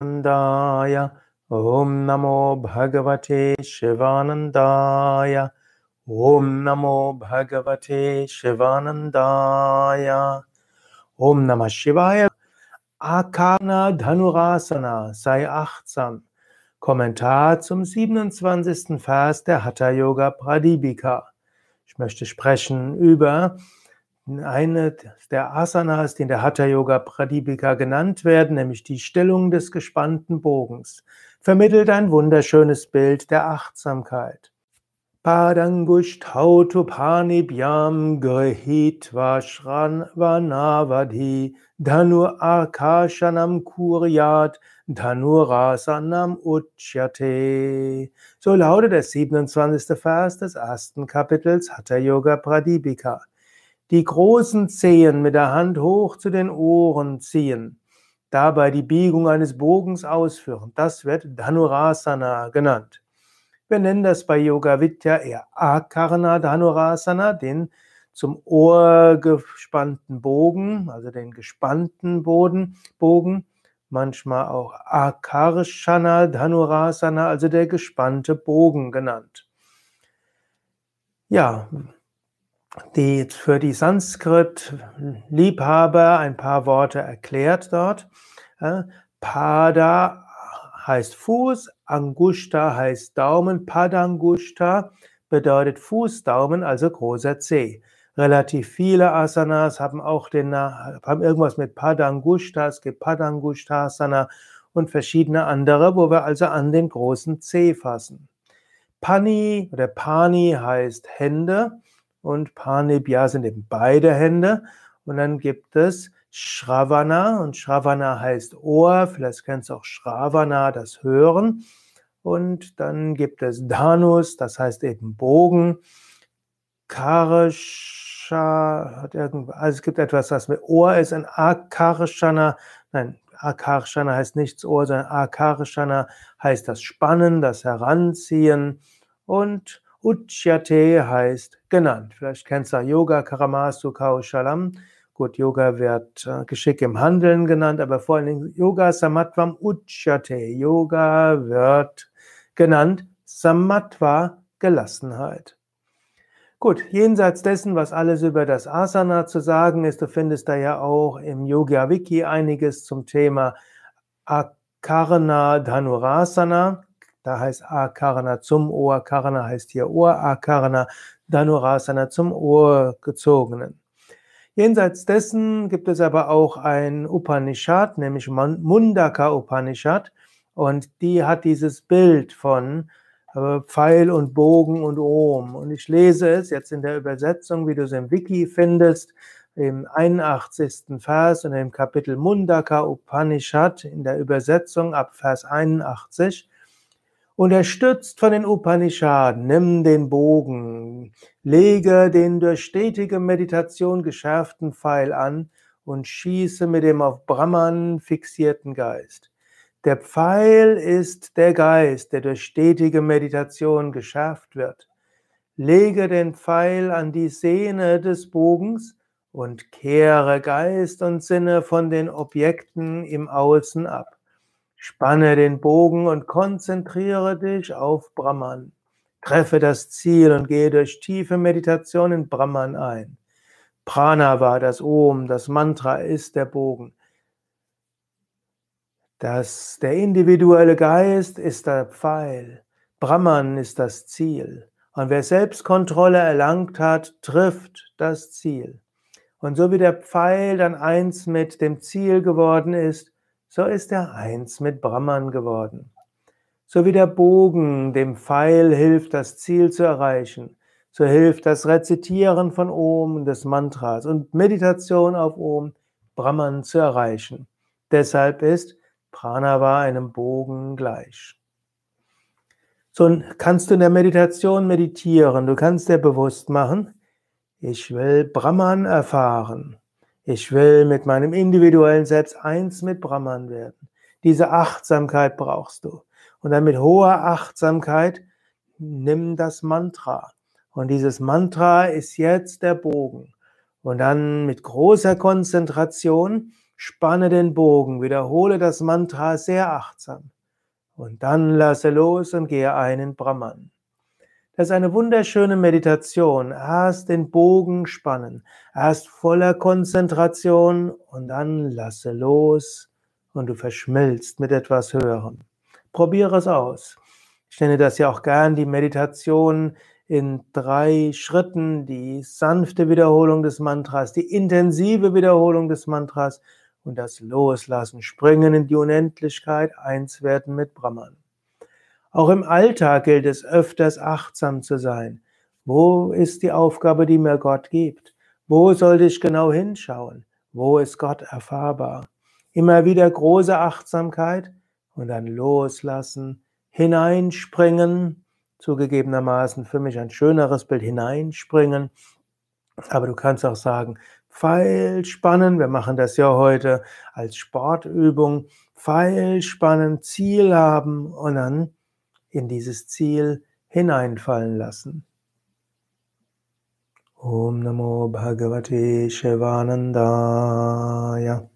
Shivanandaya Om Namo Bhagavate Shivanandaya Om Namo Bhagavate Shivanandaya Om Namah Shivaya Akana Dhanurasana sei achtsam. Kommentar zum 27. Vers der Hatha Yoga Pradipika. Ich möchte sprechen über eine der Asanas, die in der Hatha Yoga Pradipika genannt werden, nämlich die Stellung des gespannten Bogens, vermittelt ein wunderschönes Bild der Achtsamkeit. Padangushtautupanibhyam grihitva shranvanavadhi dhanu akashanam kuryat dhanurasanam uchyate. So lautet der 27. Vers des ersten Kapitels Hatha Yoga Pradipika die großen Zehen mit der Hand hoch zu den Ohren ziehen, dabei die Biegung eines Bogens ausführen. Das wird Dhanurasana genannt. Wir nennen das bei Yoga Vidya eher Akarna Dhanurasana, den zum Ohr gespannten Bogen, also den gespannten Boden, Bogen, manchmal auch Akarshana Dhanurasana, also der gespannte Bogen genannt. Ja, die für die Sanskrit-Liebhaber ein paar Worte erklärt dort. Pada heißt Fuß, Angushta heißt Daumen, Padangushta bedeutet Fußdaumen, also großer Zeh. Relativ viele Asanas haben auch den, haben irgendwas mit Padangushta, es gibt Padangushtasana und verschiedene andere, wo wir also an den großen Zeh fassen. Pani oder Pani heißt Hände und Panibhya sind eben beide Hände. Und dann gibt es Shravana und Shravana heißt Ohr, vielleicht kennst du auch Shravana, das Hören. Und dann gibt es Dhanus, das heißt eben Bogen. Karsha hat irgendwas, also es gibt etwas, was mit Ohr ist, ein Akarshana, nein, Akarshana heißt nichts Ohr, sondern Akarshana heißt das Spannen, das Heranziehen und Uchyate heißt genannt. Vielleicht kennst du Yoga Karamasu Kaushalam. Gut, Yoga wird äh, Geschick im Handeln genannt, aber vor allen Dingen Yoga Samatvam Uchyate. Yoga wird genannt Samatva Gelassenheit. Gut, jenseits dessen, was alles über das Asana zu sagen ist, du findest da ja auch im Yoga Wiki einiges zum Thema Akarna Dhanurasana. Da heißt Akarana zum Ohr, Karana heißt hier Ohr, Akarana Dhanurasana zum Ohr gezogenen. Jenseits dessen gibt es aber auch ein Upanishad, nämlich Mundaka Upanishad, und die hat dieses Bild von äh, Pfeil und Bogen und Ohm. Und ich lese es jetzt in der Übersetzung, wie du es im Wiki findest, im 81. Vers und im Kapitel Mundaka Upanishad in der Übersetzung ab Vers 81. Unterstützt von den Upanishaden, nimm den Bogen, lege den durch stetige Meditation geschärften Pfeil an und schieße mit dem auf Brahman fixierten Geist. Der Pfeil ist der Geist, der durch stetige Meditation geschärft wird. Lege den Pfeil an die Sehne des Bogens und kehre Geist und Sinne von den Objekten im Außen ab. Spanne den Bogen und konzentriere dich auf Brahman. Treffe das Ziel und gehe durch tiefe Meditation in Brahman ein. Pranava, das Om, das Mantra ist der Bogen. Das, der individuelle Geist ist der Pfeil. Brahman ist das Ziel. Und wer Selbstkontrolle erlangt hat, trifft das Ziel. Und so wie der Pfeil dann eins mit dem Ziel geworden ist, so ist er eins mit Brahman geworden. So wie der Bogen dem Pfeil hilft, das Ziel zu erreichen, so hilft das Rezitieren von Om, des Mantras und Meditation auf Om, Brahman zu erreichen. Deshalb ist Pranava einem Bogen gleich. So kannst du in der Meditation meditieren, du kannst dir bewusst machen, ich will Brahman erfahren. Ich will mit meinem individuellen Selbst eins mit Brahman werden. Diese Achtsamkeit brauchst du. Und dann mit hoher Achtsamkeit nimm das Mantra. Und dieses Mantra ist jetzt der Bogen. Und dann mit großer Konzentration Spanne den Bogen, wiederhole das Mantra sehr achtsam. Und dann lasse los und gehe ein in Brahman. Das ist eine wunderschöne Meditation. Erst den Bogen spannen, erst voller Konzentration und dann lasse los und du verschmilzt mit etwas Höherem. Probiere es aus. Ich nenne das ja auch gern die Meditation in drei Schritten, die sanfte Wiederholung des Mantras, die intensive Wiederholung des Mantras und das Loslassen, Springen in die Unendlichkeit, eins werden mit Brahman. Auch im Alltag gilt es öfters achtsam zu sein. Wo ist die Aufgabe, die mir Gott gibt? Wo sollte ich genau hinschauen? Wo ist Gott erfahrbar? Immer wieder große Achtsamkeit und dann loslassen, hineinspringen, zugegebenermaßen für mich ein schöneres Bild, hineinspringen. Aber du kannst auch sagen, Pfeil spannen, wir machen das ja heute als Sportübung, Pfeil spannen, Ziel haben und dann in dieses Ziel hineinfallen lassen. Om Namo Bhagavate Shivanandaya